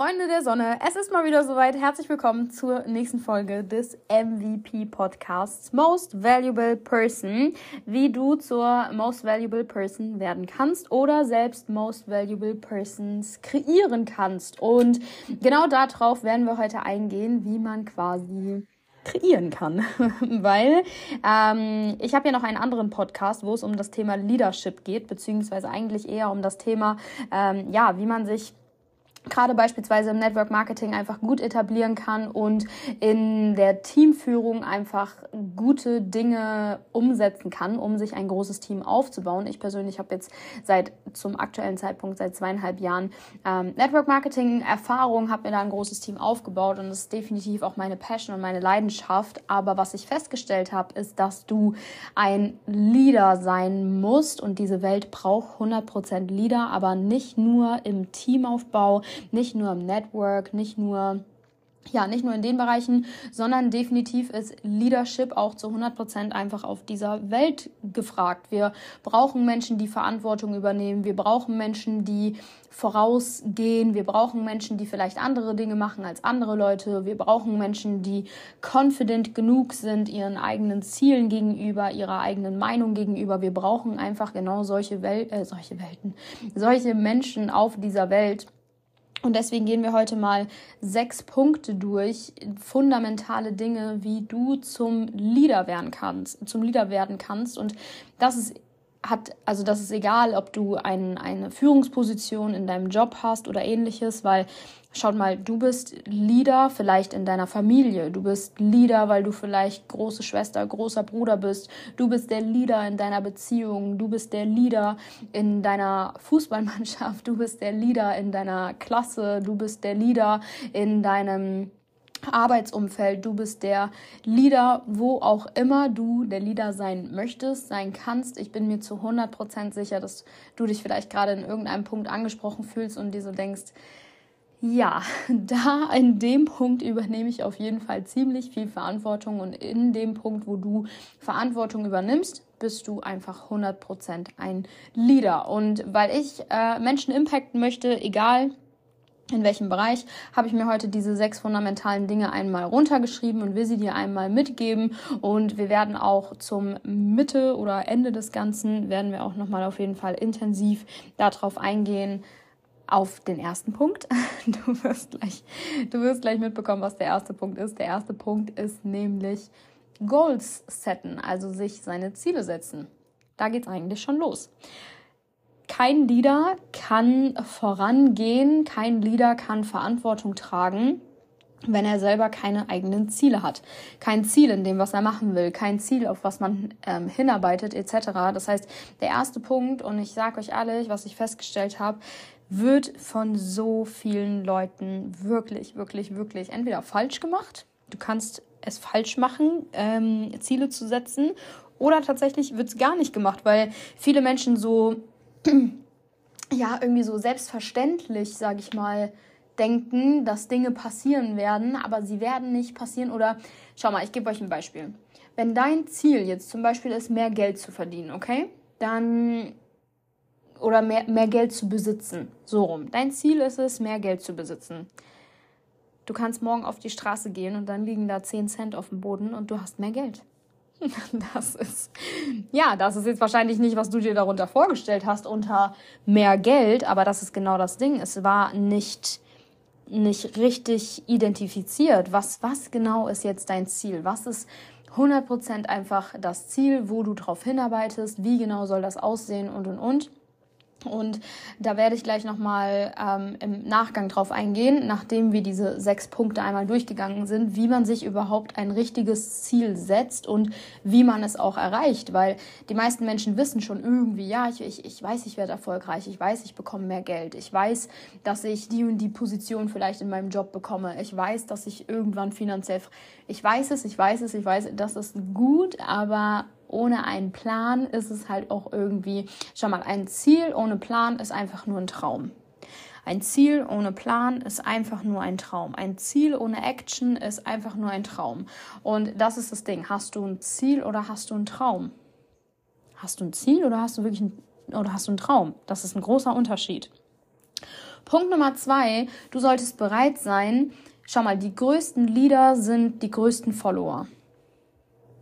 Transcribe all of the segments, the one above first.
Freunde der Sonne, es ist mal wieder soweit. Herzlich willkommen zur nächsten Folge des MVP Podcasts Most Valuable Person, wie du zur Most Valuable Person werden kannst oder selbst Most Valuable Persons kreieren kannst. Und genau darauf werden wir heute eingehen, wie man quasi kreieren kann. Weil ähm, ich habe ja noch einen anderen Podcast, wo es um das Thema Leadership geht, beziehungsweise eigentlich eher um das Thema, ähm, ja, wie man sich gerade beispielsweise im Network Marketing einfach gut etablieren kann und in der Teamführung einfach gute Dinge umsetzen kann, um sich ein großes Team aufzubauen. Ich persönlich habe jetzt seit zum aktuellen Zeitpunkt seit zweieinhalb Jahren ähm, Network Marketing Erfahrung, habe mir da ein großes Team aufgebaut und das ist definitiv auch meine Passion und meine Leidenschaft. Aber was ich festgestellt habe, ist, dass du ein Leader sein musst und diese Welt braucht 100% Leader, aber nicht nur im Teamaufbau, nicht nur im Network, nicht nur ja, nicht nur in den Bereichen, sondern definitiv ist Leadership auch zu 100 Prozent einfach auf dieser Welt gefragt. Wir brauchen Menschen, die Verantwortung übernehmen. Wir brauchen Menschen, die vorausgehen. Wir brauchen Menschen, die vielleicht andere Dinge machen als andere Leute. Wir brauchen Menschen, die confident genug sind ihren eigenen Zielen gegenüber, ihrer eigenen Meinung gegenüber. Wir brauchen einfach genau solche, Wel äh, solche Welten, solche Menschen auf dieser Welt und deswegen gehen wir heute mal sechs Punkte durch, fundamentale Dinge, wie du zum Leader werden kannst, zum Leader werden kannst. Und das ist hat, also das ist egal, ob du ein, eine Führungsposition in deinem Job hast oder ähnliches, weil schaut mal, du bist Leader vielleicht in deiner Familie, du bist Leader, weil du vielleicht große Schwester, großer Bruder bist, du bist der Leader in deiner Beziehung, du bist der Leader in deiner Fußballmannschaft, du bist der Leader in deiner Klasse, du bist der Leader in deinem Arbeitsumfeld, du bist der Leader, wo auch immer du der Leader sein möchtest, sein kannst. Ich bin mir zu 100% sicher, dass du dich vielleicht gerade in irgendeinem Punkt angesprochen fühlst und dir so denkst, ja, da in dem Punkt übernehme ich auf jeden Fall ziemlich viel Verantwortung und in dem Punkt, wo du Verantwortung übernimmst, bist du einfach 100% ein Leader. Und weil ich äh, Menschen impacten möchte, egal in welchem Bereich, habe ich mir heute diese sechs fundamentalen Dinge einmal runtergeschrieben und will sie dir einmal mitgeben. Und wir werden auch zum Mitte oder Ende des Ganzen, werden wir auch nochmal auf jeden Fall intensiv darauf eingehen, auf den ersten Punkt. Du wirst gleich, du wirst gleich mitbekommen, was der erste Punkt ist. Der erste Punkt ist nämlich Goals setten, also sich seine Ziele setzen. Da geht's eigentlich schon los kein Leader kann vorangehen, kein Leader kann Verantwortung tragen, wenn er selber keine eigenen Ziele hat. Kein Ziel in dem, was er machen will, kein Ziel, auf was man ähm, hinarbeitet, etc. Das heißt, der erste Punkt, und ich sage euch ehrlich, was ich festgestellt habe, wird von so vielen Leuten wirklich, wirklich, wirklich entweder falsch gemacht. Du kannst es falsch machen, ähm, Ziele zu setzen, oder tatsächlich wird es gar nicht gemacht, weil viele Menschen so ja, irgendwie so selbstverständlich, sag ich mal, denken, dass Dinge passieren werden, aber sie werden nicht passieren. Oder schau mal, ich gebe euch ein Beispiel. Wenn dein Ziel jetzt zum Beispiel ist, mehr Geld zu verdienen, okay? Dann oder mehr, mehr Geld zu besitzen. So rum. Dein Ziel ist es, mehr Geld zu besitzen. Du kannst morgen auf die Straße gehen und dann liegen da 10 Cent auf dem Boden und du hast mehr Geld. Das ist, ja, das ist jetzt wahrscheinlich nicht, was du dir darunter vorgestellt hast, unter mehr Geld, aber das ist genau das Ding. Es war nicht, nicht richtig identifiziert. Was, was genau ist jetzt dein Ziel? Was ist 100% einfach das Ziel, wo du drauf hinarbeitest? Wie genau soll das aussehen und, und, und? Und da werde ich gleich nochmal ähm, im Nachgang drauf eingehen, nachdem wir diese sechs Punkte einmal durchgegangen sind, wie man sich überhaupt ein richtiges Ziel setzt und wie man es auch erreicht. Weil die meisten Menschen wissen schon irgendwie, ja, ich, ich, ich weiß, ich werde erfolgreich, ich weiß, ich bekomme mehr Geld, ich weiß, dass ich die und die Position vielleicht in meinem Job bekomme, ich weiß, dass ich irgendwann finanziell, ich weiß es, ich weiß es, ich weiß, das ist gut, aber ohne einen Plan ist es halt auch irgendwie, schau mal, ein Ziel ohne Plan ist einfach nur ein Traum. Ein Ziel ohne Plan ist einfach nur ein Traum. Ein Ziel ohne Action ist einfach nur ein Traum. Und das ist das Ding. Hast du ein Ziel oder hast du einen Traum? Hast du ein Ziel oder hast du wirklich ein, oder hast du einen Traum? Das ist ein großer Unterschied. Punkt Nummer zwei, du solltest bereit sein, schau mal, die größten Leader sind die größten Follower.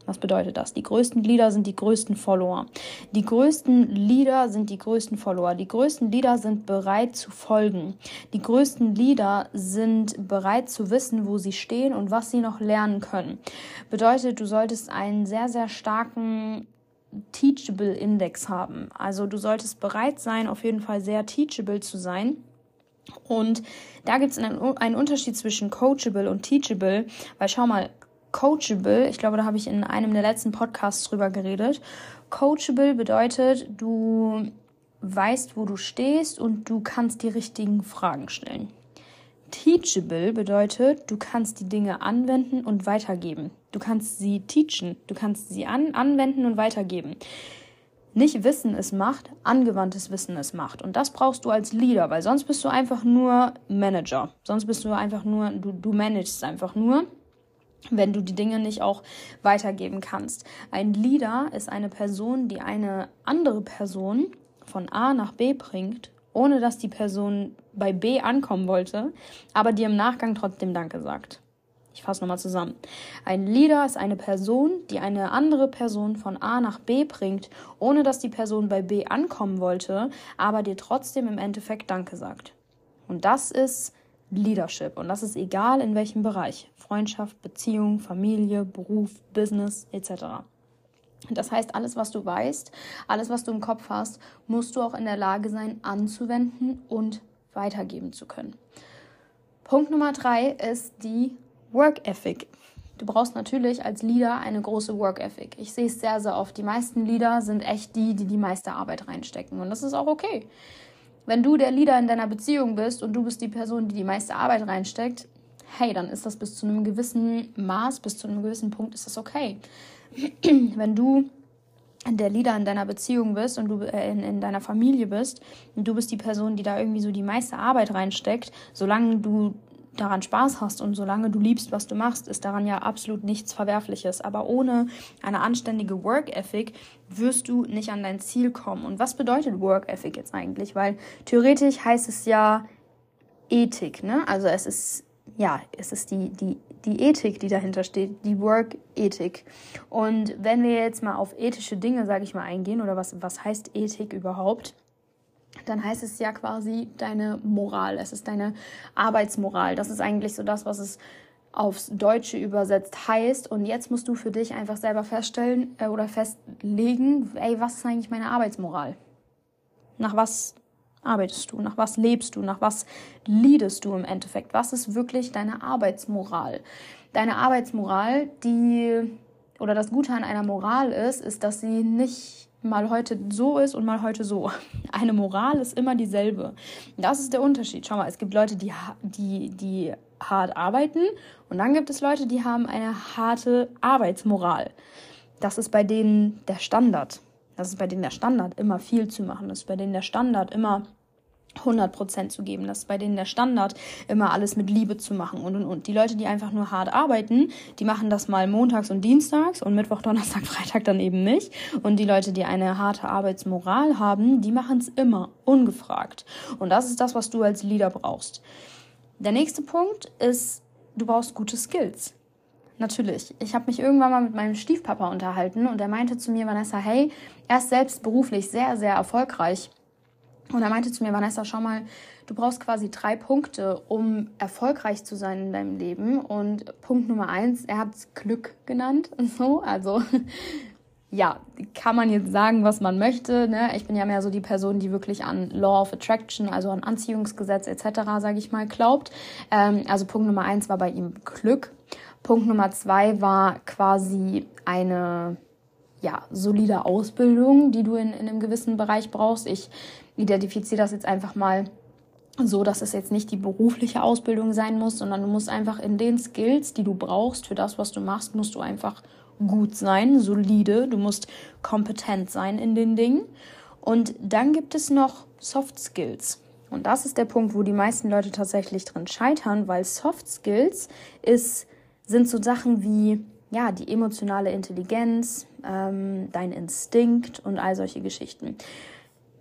Was bedeutet das? Die größten Leader sind die größten Follower. Die größten Leader sind die größten Follower. Die größten Leader sind bereit zu folgen. Die größten Leader sind bereit zu wissen, wo sie stehen und was sie noch lernen können. Bedeutet, du solltest einen sehr, sehr starken Teachable Index haben. Also du solltest bereit sein, auf jeden Fall sehr teachable zu sein. Und da gibt es einen, einen Unterschied zwischen coachable und teachable, weil schau mal, coachable, ich glaube, da habe ich in einem der letzten Podcasts drüber geredet. Coachable bedeutet, du weißt, wo du stehst und du kannst die richtigen Fragen stellen. Teachable bedeutet, du kannst die Dinge anwenden und weitergeben. Du kannst sie teachen, du kannst sie an, anwenden und weitergeben. Nicht Wissen es macht, angewandtes Wissen es macht. Und das brauchst du als Leader, weil sonst bist du einfach nur Manager. Sonst bist du einfach nur, du, du managst einfach nur wenn du die Dinge nicht auch weitergeben kannst. Ein Leader ist eine Person, die eine andere Person von A nach B bringt, ohne dass die Person bei B ankommen wollte, aber die im Nachgang trotzdem Danke sagt. Ich fasse nochmal zusammen. Ein Leader ist eine Person, die eine andere Person von A nach B bringt, ohne dass die Person bei B ankommen wollte, aber dir trotzdem im Endeffekt Danke sagt. Und das ist Leadership. Und das ist egal in welchem Bereich. Freundschaft, Beziehung, Familie, Beruf, Business etc. Das heißt, alles, was du weißt, alles, was du im Kopf hast, musst du auch in der Lage sein, anzuwenden und weitergeben zu können. Punkt Nummer drei ist die Work Ethic. Du brauchst natürlich als Leader eine große Work Ethic. Ich sehe es sehr, sehr oft. Die meisten Leader sind echt die, die die meiste Arbeit reinstecken. Und das ist auch okay. Wenn du der Leader in deiner Beziehung bist und du bist die Person, die die meiste Arbeit reinsteckt, hey, dann ist das bis zu einem gewissen Maß, bis zu einem gewissen Punkt ist das okay. Wenn du der Leader in deiner Beziehung bist und du äh, in, in deiner Familie bist und du bist die Person, die da irgendwie so die meiste Arbeit reinsteckt, solange du daran Spaß hast und solange du liebst, was du machst, ist daran ja absolut nichts Verwerfliches. Aber ohne eine anständige Work Ethic wirst du nicht an dein Ziel kommen. Und was bedeutet Work Ethic jetzt eigentlich? Weil theoretisch heißt es ja Ethik, ne? Also es ist ja, es ist die, die, die Ethik, die dahinter steht, die Work-Ethik. Und wenn wir jetzt mal auf ethische Dinge, sage ich mal, eingehen, oder was, was heißt Ethik überhaupt? Dann heißt es ja quasi deine Moral. Es ist deine Arbeitsmoral. Das ist eigentlich so das, was es aufs Deutsche übersetzt heißt. Und jetzt musst du für dich einfach selber feststellen äh, oder festlegen, ey, was ist eigentlich meine Arbeitsmoral? Nach was arbeitest du? Nach was lebst du? Nach was liedest du im Endeffekt? Was ist wirklich deine Arbeitsmoral? Deine Arbeitsmoral, die oder das Gute an einer Moral ist, ist, dass sie nicht mal heute so ist und mal heute so. Eine Moral ist immer dieselbe. Das ist der Unterschied. Schau mal, es gibt Leute, die, die, die hart arbeiten und dann gibt es Leute, die haben eine harte Arbeitsmoral. Das ist bei denen der Standard. Das ist bei denen der Standard, immer viel zu machen. Das ist bei denen der Standard, immer 100% zu geben. Das ist bei denen der Standard, immer alles mit Liebe zu machen und und und. Die Leute, die einfach nur hart arbeiten, die machen das mal montags und dienstags und Mittwoch, Donnerstag, Freitag dann eben nicht. Und die Leute, die eine harte Arbeitsmoral haben, die machen es immer, ungefragt. Und das ist das, was du als Leader brauchst. Der nächste Punkt ist, du brauchst gute Skills. Natürlich. Ich habe mich irgendwann mal mit meinem Stiefpapa unterhalten und er meinte zu mir, Vanessa, hey, er ist selbst beruflich sehr, sehr erfolgreich und er meinte zu mir, Vanessa, schau mal, du brauchst quasi drei Punkte, um erfolgreich zu sein in deinem Leben. Und Punkt Nummer eins, er hat Glück genannt. So, also ja, kann man jetzt sagen, was man möchte. Ne? Ich bin ja mehr so die Person, die wirklich an Law of Attraction, also an Anziehungsgesetz etc., sage ich mal, glaubt. Ähm, also Punkt Nummer eins war bei ihm Glück. Punkt Nummer zwei war quasi eine ja, solide Ausbildung, die du in, in einem gewissen Bereich brauchst. Ich identifiziere das jetzt einfach mal so, dass es jetzt nicht die berufliche Ausbildung sein muss, sondern du musst einfach in den Skills, die du brauchst für das, was du machst, musst du einfach gut sein, solide, du musst kompetent sein in den Dingen. Und dann gibt es noch Soft Skills. Und das ist der Punkt, wo die meisten Leute tatsächlich drin scheitern, weil Soft Skills ist, sind so Sachen wie ja, die emotionale Intelligenz, ähm, dein Instinkt und all solche Geschichten.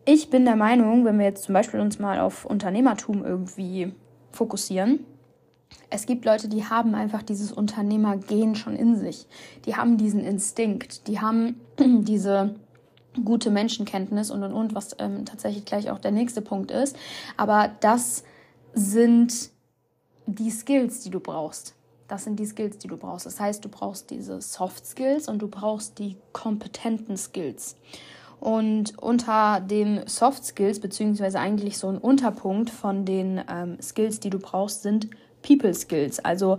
Ich bin der Meinung, wenn wir jetzt zum Beispiel uns mal auf Unternehmertum irgendwie fokussieren, es gibt Leute, die haben einfach dieses Unternehmergehen schon in sich. Die haben diesen Instinkt, die haben diese gute Menschenkenntnis und und und, was ähm, tatsächlich gleich auch der nächste Punkt ist. Aber das sind die Skills, die du brauchst. Das sind die Skills, die du brauchst. Das heißt, du brauchst diese Soft Skills und du brauchst die kompetenten Skills. Und unter den Soft Skills, beziehungsweise eigentlich so ein Unterpunkt von den ähm, Skills, die du brauchst, sind People Skills, also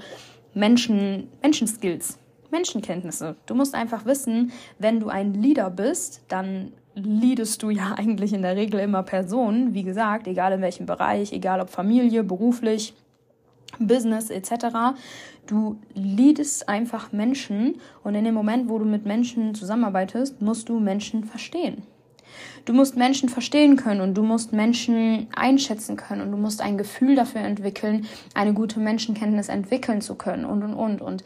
Menschen, Skills, Menschenkenntnisse. Du musst einfach wissen, wenn du ein Leader bist, dann leadest du ja eigentlich in der Regel immer Personen, wie gesagt, egal in welchem Bereich, egal ob Familie, beruflich, Business etc. Du leadest einfach Menschen und in dem Moment, wo du mit Menschen zusammenarbeitest, musst du Menschen verstehen. Du musst Menschen verstehen können und du musst Menschen einschätzen können und du musst ein Gefühl dafür entwickeln, eine gute Menschenkenntnis entwickeln zu können und und und. Und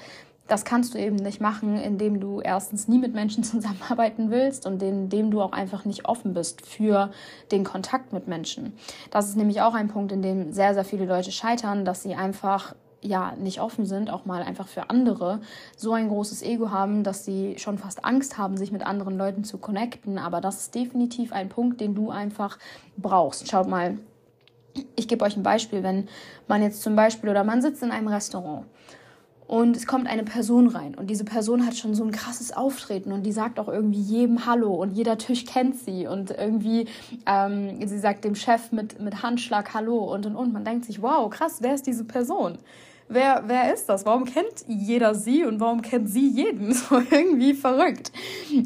das kannst du eben nicht machen, indem du erstens nie mit Menschen zusammenarbeiten willst und indem du auch einfach nicht offen bist für den Kontakt mit Menschen. Das ist nämlich auch ein Punkt, in dem sehr, sehr viele Leute scheitern, dass sie einfach ja nicht offen sind, auch mal einfach für andere, so ein großes Ego haben, dass sie schon fast Angst haben, sich mit anderen Leuten zu connecten. Aber das ist definitiv ein Punkt, den du einfach brauchst. Schaut mal, ich gebe euch ein Beispiel, wenn man jetzt zum Beispiel oder man sitzt in einem Restaurant und es kommt eine Person rein und diese Person hat schon so ein krasses Auftreten und die sagt auch irgendwie jedem Hallo und jeder Tisch kennt sie und irgendwie ähm, sie sagt dem Chef mit, mit Handschlag Hallo und und und man denkt sich, wow, krass, wer ist diese Person? wer, wer ist das? Warum kennt jeder sie und warum kennt sie jeden? So irgendwie verrückt.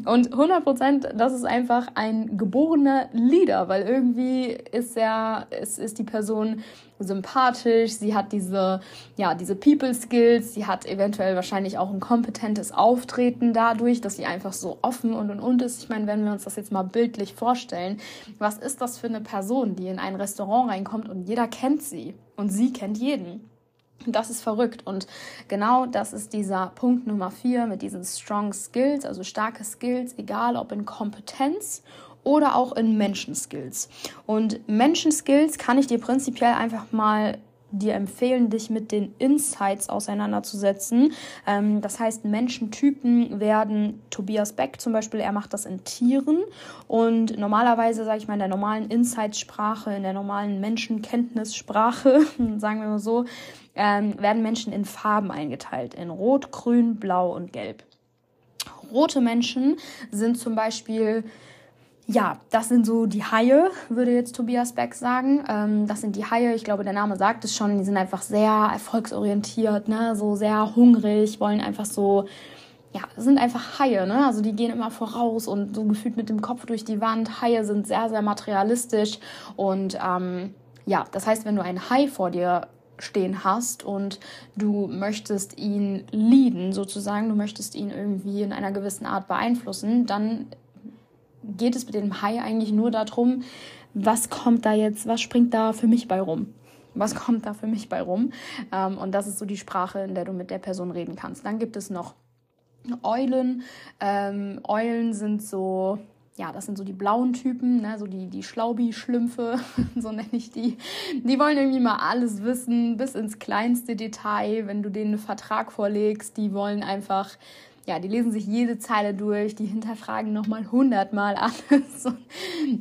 Und 100 Prozent, das ist einfach ein geborener Leader, weil irgendwie ist er, ist, ist die Person sympathisch, sie hat diese, ja, diese People Skills, sie hat eventuell wahrscheinlich auch ein kompetentes Auftreten dadurch, dass sie einfach so offen und und und ist. Ich meine, wenn wir uns das jetzt mal bildlich vorstellen, was ist das für eine Person, die in ein Restaurant reinkommt und jeder kennt sie und sie kennt jeden? Das ist verrückt. Und genau das ist dieser Punkt Nummer vier mit diesen Strong Skills, also starke Skills, egal ob in Kompetenz oder auch in Menschenskills. Und Menschenskills kann ich dir prinzipiell einfach mal dir empfehlen, dich mit den Insights auseinanderzusetzen. Ähm, das heißt, Menschentypen werden Tobias Beck zum Beispiel, er macht das in Tieren und normalerweise, sage ich mal, in der normalen Insights-Sprache, in der normalen Menschenkenntnissprache, sagen wir mal so, ähm, werden Menschen in Farben eingeteilt, in Rot, Grün, Blau und Gelb. Rote Menschen sind zum Beispiel ja, das sind so die Haie, würde jetzt Tobias Beck sagen. Ähm, das sind die Haie, ich glaube, der Name sagt es schon, die sind einfach sehr erfolgsorientiert, ne? so sehr hungrig, wollen einfach so, ja, sind einfach Haie, ne? also die gehen immer voraus und so gefühlt mit dem Kopf durch die Wand. Haie sind sehr, sehr materialistisch und ähm, ja, das heißt, wenn du einen Hai vor dir stehen hast und du möchtest ihn leaden sozusagen, du möchtest ihn irgendwie in einer gewissen Art beeinflussen, dann geht es mit dem Hai eigentlich nur darum, was kommt da jetzt, was springt da für mich bei rum? Was kommt da für mich bei rum? Ähm, und das ist so die Sprache, in der du mit der Person reden kannst. Dann gibt es noch Eulen. Ähm, Eulen sind so, ja, das sind so die blauen Typen, ne, so die, die Schlaubi-Schlümpfe, so nenne ich die. Die wollen irgendwie mal alles wissen, bis ins kleinste Detail. Wenn du denen einen Vertrag vorlegst, die wollen einfach ja, die lesen sich jede Zeile durch, die hinterfragen nochmal hundertmal alles.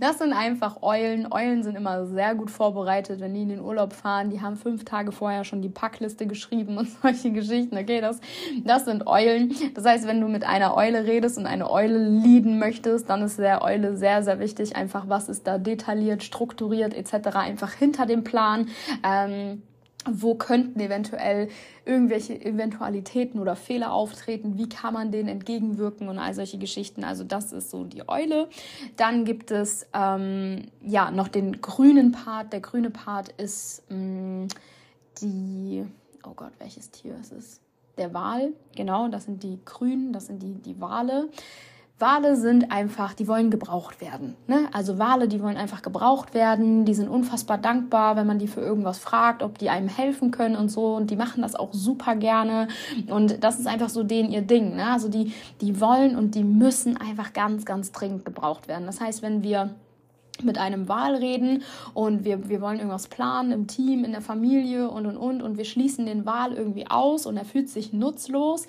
Das sind einfach Eulen. Eulen sind immer sehr gut vorbereitet, wenn die in den Urlaub fahren. Die haben fünf Tage vorher schon die Packliste geschrieben und solche Geschichten. Okay, das, das sind Eulen. Das heißt, wenn du mit einer Eule redest und eine Eule lieben möchtest, dann ist der Eule sehr, sehr wichtig, einfach was ist da detailliert, strukturiert etc. einfach hinter dem Plan. Ähm, wo könnten eventuell irgendwelche Eventualitäten oder Fehler auftreten, wie kann man denen entgegenwirken und all solche Geschichten. Also das ist so die Eule. Dann gibt es ähm, ja noch den grünen Part. Der grüne Part ist ähm, die, oh Gott, welches Tier ist es? Der Wal, genau, das sind die Grünen, das sind die, die Wale. Wale sind einfach, die wollen gebraucht werden. Ne? Also Wale, die wollen einfach gebraucht werden, die sind unfassbar dankbar, wenn man die für irgendwas fragt, ob die einem helfen können und so. Und die machen das auch super gerne. Und das ist einfach so denen ihr Ding. Ne? Also die, die wollen und die müssen einfach ganz, ganz dringend gebraucht werden. Das heißt, wenn wir mit einem Wal reden und wir, wir wollen irgendwas planen im Team, in der Familie und und und und wir schließen den Wal irgendwie aus und er fühlt sich nutzlos,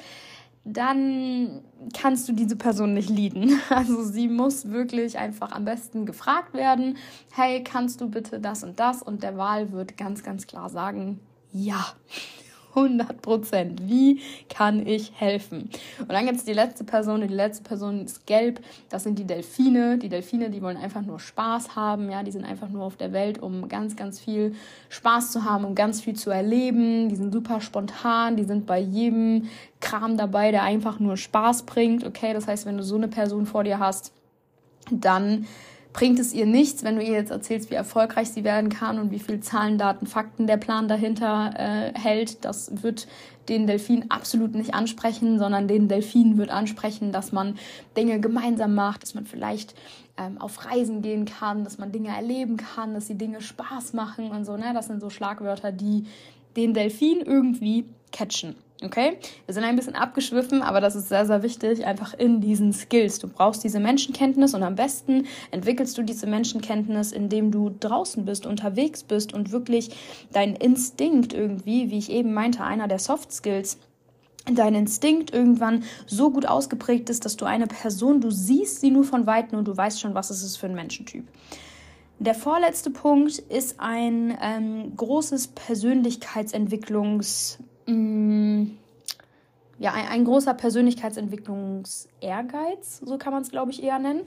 dann kannst du diese Person nicht leaden. Also sie muss wirklich einfach am besten gefragt werden, hey, kannst du bitte das und das? Und der Wal wird ganz, ganz klar sagen, ja. 100 Prozent. Wie kann ich helfen? Und dann gibt es die letzte Person. Die letzte Person ist gelb. Das sind die Delfine. Die Delfine, die wollen einfach nur Spaß haben. Ja, die sind einfach nur auf der Welt, um ganz, ganz viel Spaß zu haben, um ganz viel zu erleben. Die sind super spontan. Die sind bei jedem Kram dabei, der einfach nur Spaß bringt. Okay, das heißt, wenn du so eine Person vor dir hast, dann bringt es ihr nichts, wenn du ihr jetzt erzählst, wie erfolgreich sie werden kann und wie viel Zahlen, Daten, Fakten der Plan dahinter äh, hält. Das wird den Delfin absolut nicht ansprechen, sondern den Delfin wird ansprechen, dass man Dinge gemeinsam macht, dass man vielleicht ähm, auf Reisen gehen kann, dass man Dinge erleben kann, dass die Dinge Spaß machen und so. Ne? Das sind so Schlagwörter, die den Delfin irgendwie catchen. Okay? Wir sind ein bisschen abgeschwiffen, aber das ist sehr, sehr wichtig, einfach in diesen Skills. Du brauchst diese Menschenkenntnis und am besten entwickelst du diese Menschenkenntnis, indem du draußen bist, unterwegs bist und wirklich dein Instinkt irgendwie, wie ich eben meinte, einer der Soft Skills, dein Instinkt irgendwann so gut ausgeprägt ist, dass du eine Person, du siehst sie nur von Weitem und du weißt schon, was es ist für ein Menschentyp. Der vorletzte Punkt ist ein ähm, großes Persönlichkeitsentwicklungs- Mm, ja, ein, ein großer Persönlichkeitsentwicklungsehrgeiz, so kann man es, glaube ich, eher nennen.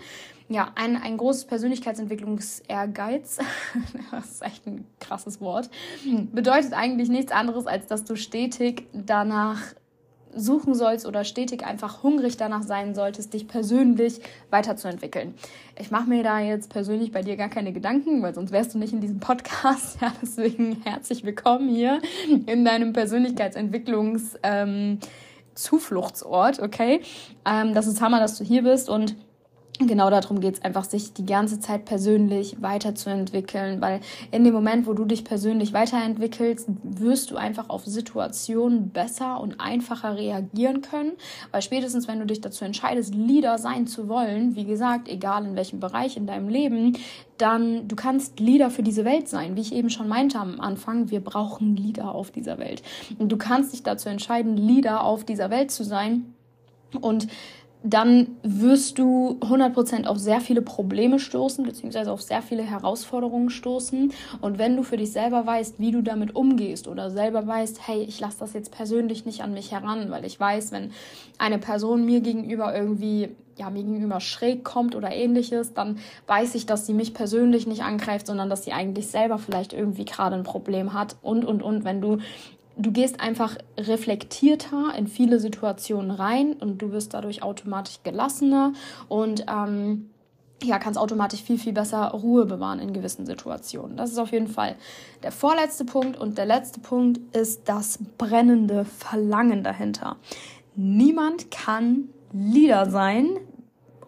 Ja, ein, ein großes Persönlichkeitsentwicklungsehrgeiz, das ist echt ein krasses Wort, bedeutet eigentlich nichts anderes, als dass du stetig danach suchen sollst oder stetig einfach hungrig danach sein solltest, dich persönlich weiterzuentwickeln. Ich mache mir da jetzt persönlich bei dir gar keine Gedanken, weil sonst wärst du nicht in diesem Podcast. Ja, deswegen herzlich willkommen hier in deinem Persönlichkeitsentwicklungs ähm, Zufluchtsort, okay? Ähm, das ist Hammer, dass du hier bist und genau darum geht es einfach, sich die ganze Zeit persönlich weiterzuentwickeln, weil in dem Moment, wo du dich persönlich weiterentwickelst, wirst du einfach auf Situationen besser und einfacher reagieren können, weil spätestens, wenn du dich dazu entscheidest, Leader sein zu wollen, wie gesagt, egal in welchem Bereich in deinem Leben, dann du kannst Leader für diese Welt sein, wie ich eben schon meinte am Anfang, wir brauchen Leader auf dieser Welt. Und du kannst dich dazu entscheiden, Leader auf dieser Welt zu sein und dann wirst du 100% auf sehr viele Probleme stoßen, beziehungsweise auf sehr viele Herausforderungen stoßen. Und wenn du für dich selber weißt, wie du damit umgehst oder selber weißt, hey, ich lasse das jetzt persönlich nicht an mich heran, weil ich weiß, wenn eine Person mir gegenüber irgendwie, ja, mir gegenüber schräg kommt oder ähnliches, dann weiß ich, dass sie mich persönlich nicht angreift, sondern dass sie eigentlich selber vielleicht irgendwie gerade ein Problem hat und, und, und. Wenn du du gehst einfach reflektierter in viele Situationen rein und du wirst dadurch automatisch gelassener und ähm, ja, kannst automatisch viel, viel besser Ruhe bewahren in gewissen Situationen. Das ist auf jeden Fall der vorletzte Punkt. Und der letzte Punkt ist das brennende Verlangen dahinter. Niemand kann Leader sein,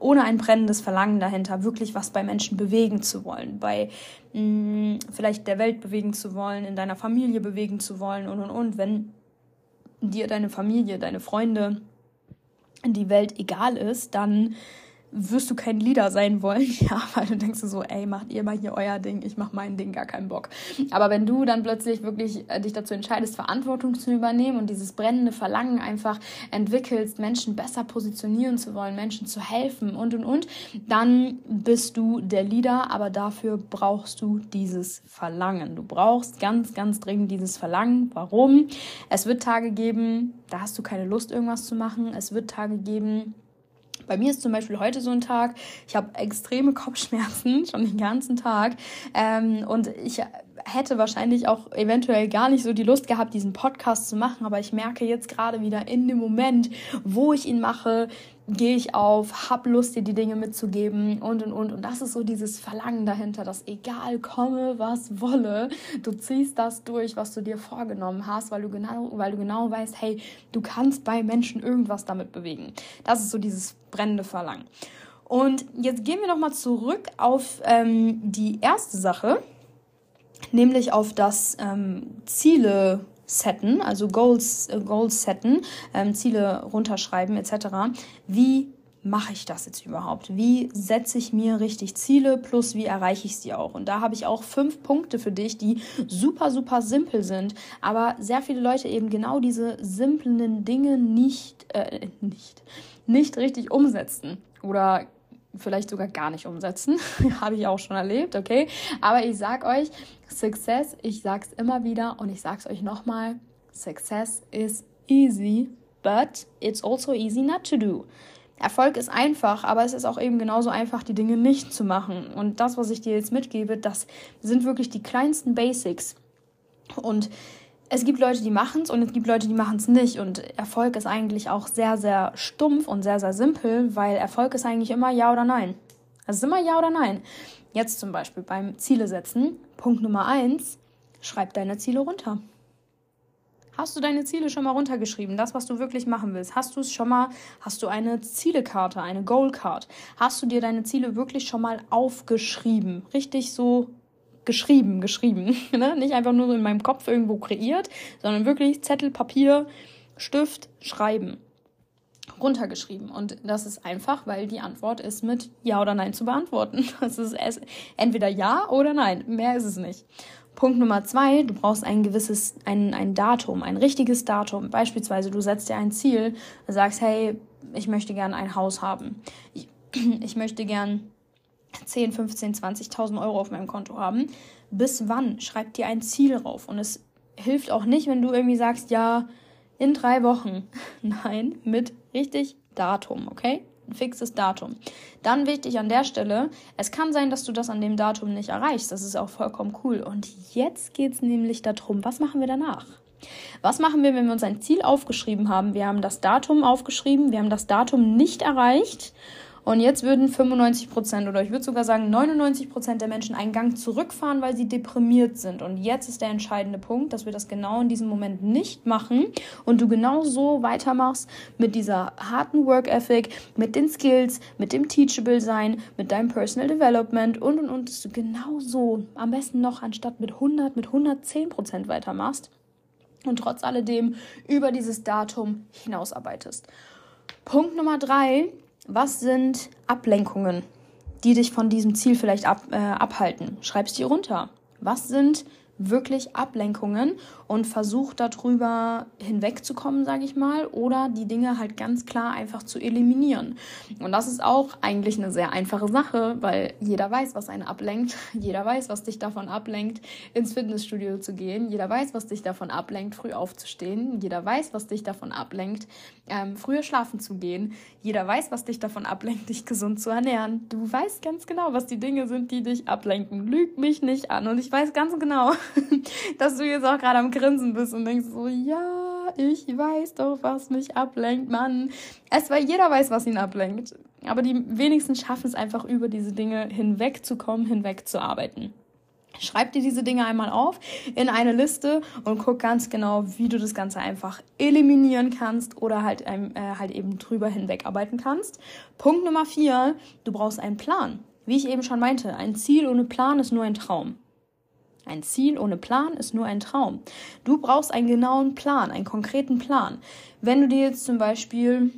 ohne ein brennendes Verlangen dahinter, wirklich was bei Menschen bewegen zu wollen, bei mh, mm, vielleicht der Welt bewegen zu wollen, in deiner Familie bewegen zu wollen und und und. Wenn dir deine Familie, deine Freunde, die Welt egal ist, dann wirst du kein Leader sein wollen, ja, weil du denkst so, ey, macht ihr mal hier euer Ding, ich mach mein Ding, gar keinen Bock. Aber wenn du dann plötzlich wirklich äh, dich dazu entscheidest, Verantwortung zu übernehmen und dieses brennende Verlangen einfach entwickelst, Menschen besser positionieren zu wollen, Menschen zu helfen und und und, dann bist du der Leader, aber dafür brauchst du dieses Verlangen. Du brauchst ganz, ganz dringend dieses Verlangen. Warum? Es wird Tage geben, da hast du keine Lust, irgendwas zu machen. Es wird Tage geben, bei mir ist zum Beispiel heute so ein Tag, ich habe extreme Kopfschmerzen schon den ganzen Tag. Ähm, und ich hätte wahrscheinlich auch eventuell gar nicht so die Lust gehabt, diesen Podcast zu machen, aber ich merke jetzt gerade wieder in dem Moment, wo ich ihn mache, gehe ich auf, hab Lust, dir die Dinge mitzugeben und und und. Und das ist so dieses Verlangen dahinter, dass egal komme, was wolle, du ziehst das durch, was du dir vorgenommen hast, weil du genau, weil du genau weißt, hey, du kannst bei Menschen irgendwas damit bewegen. Das ist so dieses brennende Verlangen. Und jetzt gehen wir nochmal zurück auf ähm, die erste Sache, nämlich auf das ähm, Ziele setten, also Goals, äh, Goals setten, ähm, Ziele runterschreiben etc. Wie mache ich das jetzt überhaupt? Wie setze ich mir richtig Ziele plus wie erreiche ich sie auch? Und da habe ich auch fünf Punkte für dich, die super, super simpel sind, aber sehr viele Leute eben genau diese simplen Dinge nicht, äh, nicht, nicht richtig umsetzen oder vielleicht sogar gar nicht umsetzen. habe ich auch schon erlebt, okay? Aber ich sag euch, Success, ich sag's immer wieder und ich sag's euch nochmal, Success is easy, but it's also easy not to do. Erfolg ist einfach, aber es ist auch eben genauso einfach, die Dinge nicht zu machen. Und das, was ich dir jetzt mitgebe, das sind wirklich die kleinsten Basics. Und es gibt Leute, die machen es und es gibt Leute, die machen es nicht. Und Erfolg ist eigentlich auch sehr, sehr stumpf und sehr, sehr simpel, weil Erfolg ist eigentlich immer Ja oder Nein. Es ist immer Ja oder Nein. Jetzt zum Beispiel beim Ziele setzen. Punkt Nummer eins, schreib deine Ziele runter. Hast du deine Ziele schon mal runtergeschrieben? Das, was du wirklich machen willst? Hast du es schon mal? Hast du eine Zielekarte, eine Goalcard? Hast du dir deine Ziele wirklich schon mal aufgeschrieben? Richtig so geschrieben, geschrieben. ne? Nicht einfach nur so in meinem Kopf irgendwo kreiert, sondern wirklich Zettel, Papier, Stift, Schreiben. Runtergeschrieben. Und das ist einfach, weil die Antwort ist mit Ja oder Nein zu beantworten. Das ist entweder Ja oder Nein. Mehr ist es nicht. Punkt Nummer zwei, du brauchst ein gewisses, ein, ein Datum, ein richtiges Datum. Beispielsweise, du setzt dir ein Ziel, sagst, hey, ich möchte gern ein Haus haben. Ich, ich möchte gern 10, 15, 20.000 Euro auf meinem Konto haben. Bis wann? Schreib dir ein Ziel rauf. Und es hilft auch nicht, wenn du irgendwie sagst, ja, in drei Wochen. Nein, mit richtig Datum, okay? ein fixes Datum. Dann wichtig an der Stelle, es kann sein, dass du das an dem Datum nicht erreichst. Das ist auch vollkommen cool. Und jetzt geht es nämlich darum, was machen wir danach? Was machen wir, wenn wir uns ein Ziel aufgeschrieben haben? Wir haben das Datum aufgeschrieben, wir haben das Datum nicht erreicht und jetzt würden 95 Prozent oder ich würde sogar sagen 99 Prozent der Menschen einen Gang zurückfahren, weil sie deprimiert sind. Und jetzt ist der entscheidende Punkt, dass wir das genau in diesem Moment nicht machen und du genau so weitermachst mit dieser harten Work Ethic, mit den Skills, mit dem Teachable sein, mit deinem Personal Development und und und, dass du genau so am besten noch anstatt mit 100, mit 110 Prozent weitermachst und trotz alledem über dieses Datum hinausarbeitest. Punkt Nummer drei was sind Ablenkungen, die dich von diesem Ziel vielleicht ab, äh, abhalten? Schreib's dir runter. Was sind wirklich Ablenkungen und versucht darüber hinwegzukommen, sage ich mal, oder die Dinge halt ganz klar einfach zu eliminieren. Und das ist auch eigentlich eine sehr einfache Sache, weil jeder weiß, was einen ablenkt, jeder weiß, was dich davon ablenkt, ins Fitnessstudio zu gehen, jeder weiß, was dich davon ablenkt, früh aufzustehen, jeder weiß, was dich davon ablenkt, ähm, früher schlafen zu gehen, jeder weiß, was dich davon ablenkt, dich gesund zu ernähren. Du weißt ganz genau, was die Dinge sind, die dich ablenken. Lüg mich nicht an und ich weiß ganz genau, dass du jetzt auch gerade am Grinsen bist und denkst so, ja, ich weiß doch, was mich ablenkt, Mann. Es weil jeder weiß, was ihn ablenkt. Aber die wenigsten schaffen es einfach über diese Dinge hinwegzukommen, hinwegzuarbeiten. Schreib dir diese Dinge einmal auf in eine Liste und guck ganz genau, wie du das Ganze einfach eliminieren kannst oder halt, äh, halt eben drüber hinwegarbeiten kannst. Punkt Nummer vier, du brauchst einen Plan. Wie ich eben schon meinte, ein Ziel ohne Plan ist nur ein Traum. Ein Ziel ohne Plan ist nur ein Traum. Du brauchst einen genauen Plan, einen konkreten Plan. Wenn du dir jetzt zum Beispiel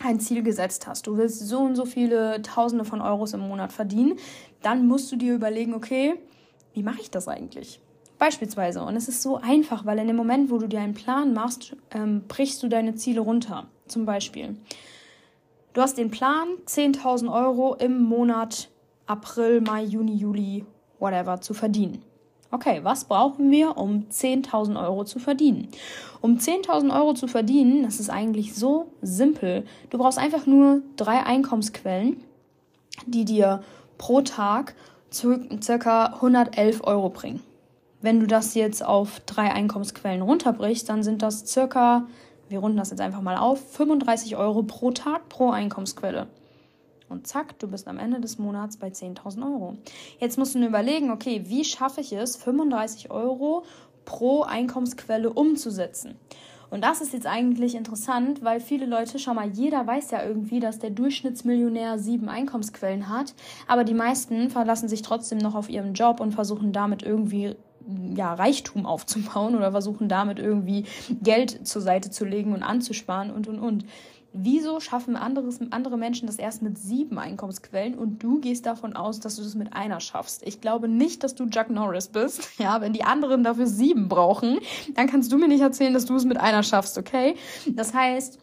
ein Ziel gesetzt hast, du willst so und so viele Tausende von Euros im Monat verdienen, dann musst du dir überlegen, okay, wie mache ich das eigentlich? Beispielsweise. Und es ist so einfach, weil in dem Moment, wo du dir einen Plan machst, ähm, brichst du deine Ziele runter. Zum Beispiel. Du hast den Plan, 10.000 Euro im Monat April, Mai, Juni, Juli whatever zu verdienen. Okay, was brauchen wir, um 10.000 Euro zu verdienen? Um 10.000 Euro zu verdienen, das ist eigentlich so simpel. Du brauchst einfach nur drei Einkommensquellen, die dir pro Tag circa 111 Euro bringen. Wenn du das jetzt auf drei Einkommensquellen runterbrichst, dann sind das circa, wir runden das jetzt einfach mal auf, 35 Euro pro Tag pro Einkommensquelle. Und zack, du bist am Ende des Monats bei 10.000 Euro. Jetzt musst du nur überlegen, okay, wie schaffe ich es, 35 Euro pro Einkommensquelle umzusetzen? Und das ist jetzt eigentlich interessant, weil viele Leute, schau mal, jeder weiß ja irgendwie, dass der Durchschnittsmillionär sieben Einkommensquellen hat, aber die meisten verlassen sich trotzdem noch auf ihren Job und versuchen damit irgendwie ja, Reichtum aufzubauen oder versuchen damit irgendwie Geld zur Seite zu legen und anzusparen und und und. Wieso schaffen anderes, andere Menschen das erst mit sieben Einkommensquellen und du gehst davon aus, dass du das mit einer schaffst? Ich glaube nicht, dass du Chuck Norris bist. Ja, wenn die anderen dafür sieben brauchen, dann kannst du mir nicht erzählen, dass du es mit einer schaffst, okay? Das heißt,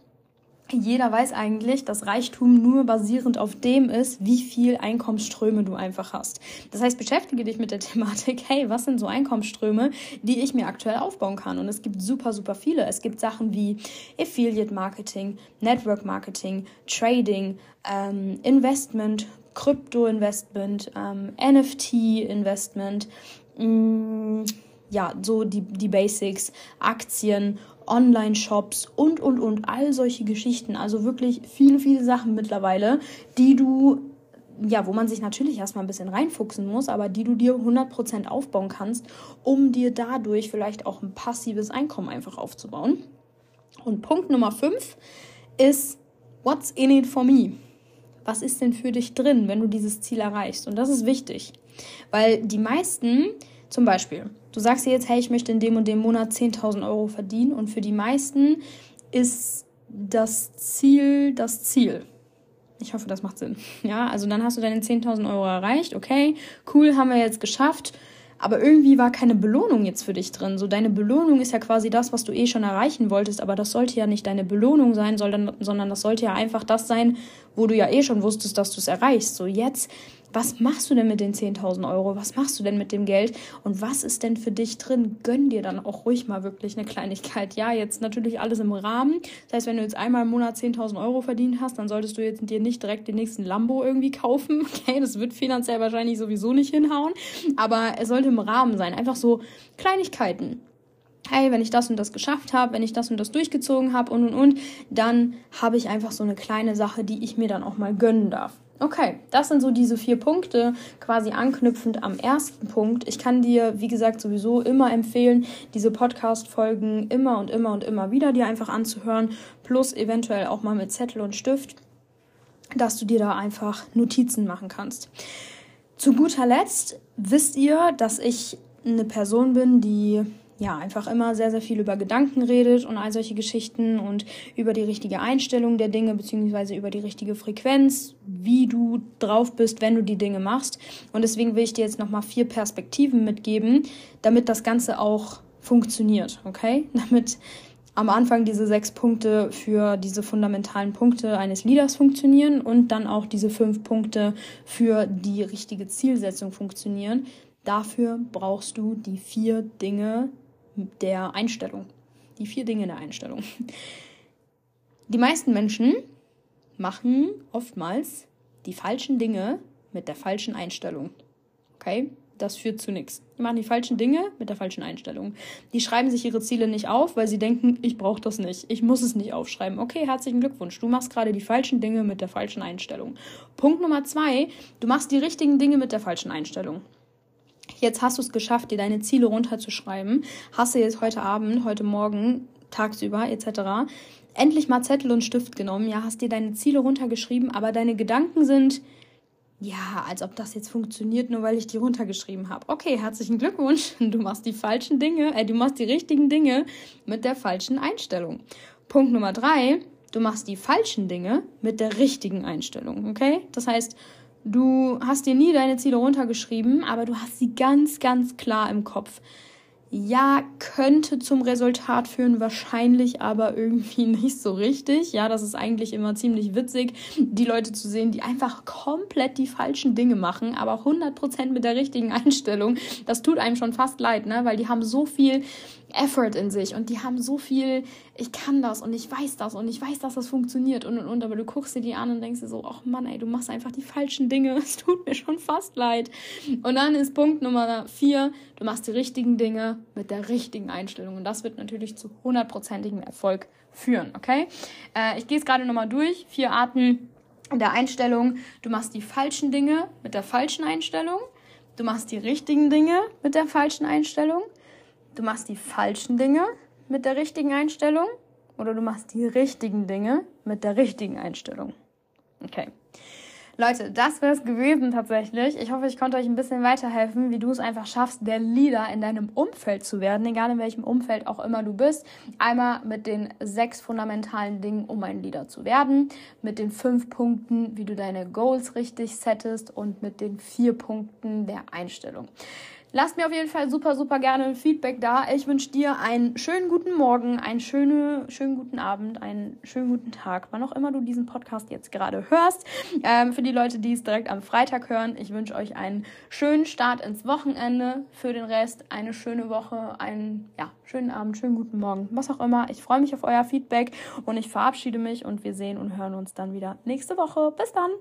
jeder weiß eigentlich, dass Reichtum nur basierend auf dem ist, wie viel Einkommensströme du einfach hast. Das heißt, beschäftige dich mit der Thematik, hey, was sind so Einkommensströme, die ich mir aktuell aufbauen kann? Und es gibt super, super viele. Es gibt Sachen wie Affiliate Marketing, Network Marketing, Trading, ähm, Investment, Krypto-Investment, ähm, NFT-Investment, mm, ja, so die, die Basics, Aktien Online-Shops und, und, und, all solche Geschichten. Also wirklich viele, viele Sachen mittlerweile, die du, ja, wo man sich natürlich erstmal ein bisschen reinfuchsen muss, aber die du dir 100% aufbauen kannst, um dir dadurch vielleicht auch ein passives Einkommen einfach aufzubauen. Und Punkt Nummer 5 ist, what's in it for me? Was ist denn für dich drin, wenn du dieses Ziel erreichst? Und das ist wichtig, weil die meisten, zum Beispiel, Du sagst dir jetzt, hey, ich möchte in dem und dem Monat 10.000 Euro verdienen und für die meisten ist das Ziel das Ziel. Ich hoffe, das macht Sinn. Ja, also dann hast du deine 10.000 Euro erreicht. Okay, cool, haben wir jetzt geschafft. Aber irgendwie war keine Belohnung jetzt für dich drin. So deine Belohnung ist ja quasi das, was du eh schon erreichen wolltest, aber das sollte ja nicht deine Belohnung sein, sondern das sollte ja einfach das sein, wo du ja eh schon wusstest, dass du es erreichst. So jetzt was machst du denn mit den 10.000 Euro? Was machst du denn mit dem Geld? Und was ist denn für dich drin? Gönn dir dann auch ruhig mal wirklich eine Kleinigkeit. Ja, jetzt natürlich alles im Rahmen. Das heißt, wenn du jetzt einmal im Monat 10.000 Euro verdient hast, dann solltest du jetzt dir nicht direkt den nächsten Lambo irgendwie kaufen. Okay, das wird finanziell wahrscheinlich sowieso nicht hinhauen. Aber es sollte im Rahmen sein. Einfach so Kleinigkeiten hey, wenn ich das und das geschafft habe, wenn ich das und das durchgezogen habe und und und, dann habe ich einfach so eine kleine Sache, die ich mir dann auch mal gönnen darf. Okay, das sind so diese vier Punkte, quasi anknüpfend am ersten Punkt. Ich kann dir, wie gesagt, sowieso immer empfehlen, diese Podcast-Folgen immer und immer und immer wieder dir einfach anzuhören, plus eventuell auch mal mit Zettel und Stift, dass du dir da einfach Notizen machen kannst. Zu guter Letzt wisst ihr, dass ich eine Person bin, die ja, einfach immer sehr, sehr viel über Gedanken redet und all solche Geschichten und über die richtige Einstellung der Dinge, beziehungsweise über die richtige Frequenz, wie du drauf bist, wenn du die Dinge machst. Und deswegen will ich dir jetzt nochmal vier Perspektiven mitgeben, damit das Ganze auch funktioniert, okay? Damit am Anfang diese sechs Punkte für diese fundamentalen Punkte eines Leaders funktionieren und dann auch diese fünf Punkte für die richtige Zielsetzung funktionieren. Dafür brauchst du die vier Dinge, der Einstellung. Die vier Dinge der Einstellung. Die meisten Menschen machen oftmals die falschen Dinge mit der falschen Einstellung. Okay? Das führt zu nichts. Die machen die falschen Dinge mit der falschen Einstellung. Die schreiben sich ihre Ziele nicht auf, weil sie denken, ich brauche das nicht. Ich muss es nicht aufschreiben. Okay, herzlichen Glückwunsch. Du machst gerade die falschen Dinge mit der falschen Einstellung. Punkt Nummer zwei, du machst die richtigen Dinge mit der falschen Einstellung. Jetzt hast du es geschafft, dir deine Ziele runterzuschreiben. Hast du jetzt heute Abend, heute Morgen, tagsüber etc. endlich mal Zettel und Stift genommen. Ja, hast dir deine Ziele runtergeschrieben, aber deine Gedanken sind ja, als ob das jetzt funktioniert, nur weil ich die runtergeschrieben habe. Okay, herzlichen Glückwunsch. Du machst die falschen Dinge, äh, du machst die richtigen Dinge mit der falschen Einstellung. Punkt Nummer drei, du machst die falschen Dinge mit der richtigen Einstellung. Okay? Das heißt, Du hast dir nie deine Ziele runtergeschrieben, aber du hast sie ganz, ganz klar im Kopf. Ja, könnte zum Resultat führen, wahrscheinlich aber irgendwie nicht so richtig. Ja, das ist eigentlich immer ziemlich witzig, die Leute zu sehen, die einfach komplett die falschen Dinge machen, aber 100% mit der richtigen Einstellung. Das tut einem schon fast leid, ne? Weil die haben so viel Effort in sich und die haben so viel, ich kann das und ich weiß das und ich weiß, dass das funktioniert und und und, aber du guckst dir die an und denkst dir so, ach Mann, ey, du machst einfach die falschen Dinge, es tut mir schon fast leid. Und dann ist Punkt Nummer vier, du machst die richtigen Dinge mit der richtigen Einstellung und das wird natürlich zu hundertprozentigem Erfolg führen, okay? Äh, ich gehe es gerade nochmal durch, vier Arten der Einstellung. Du machst die falschen Dinge mit der falschen Einstellung. Du machst die richtigen Dinge mit der falschen Einstellung du machst die falschen Dinge mit der richtigen Einstellung oder du machst die richtigen Dinge mit der richtigen Einstellung. Okay. Leute, das wäre es gewesen tatsächlich. Ich hoffe, ich konnte euch ein bisschen weiterhelfen, wie du es einfach schaffst, der Leader in deinem Umfeld zu werden, egal in welchem Umfeld auch immer du bist. Einmal mit den sechs fundamentalen Dingen, um ein Leader zu werden, mit den fünf Punkten, wie du deine Goals richtig settest und mit den vier Punkten der Einstellung. Lasst mir auf jeden Fall super, super gerne ein Feedback da. Ich wünsche dir einen schönen guten Morgen, einen schönen, schönen guten Abend, einen schönen guten Tag, wann auch immer du diesen Podcast jetzt gerade hörst. Ähm, für die Leute, die es direkt am Freitag hören, ich wünsche euch einen schönen Start ins Wochenende. Für den Rest eine schöne Woche, einen ja, schönen Abend, schönen guten Morgen, was auch immer. Ich freue mich auf euer Feedback und ich verabschiede mich und wir sehen und hören uns dann wieder nächste Woche. Bis dann!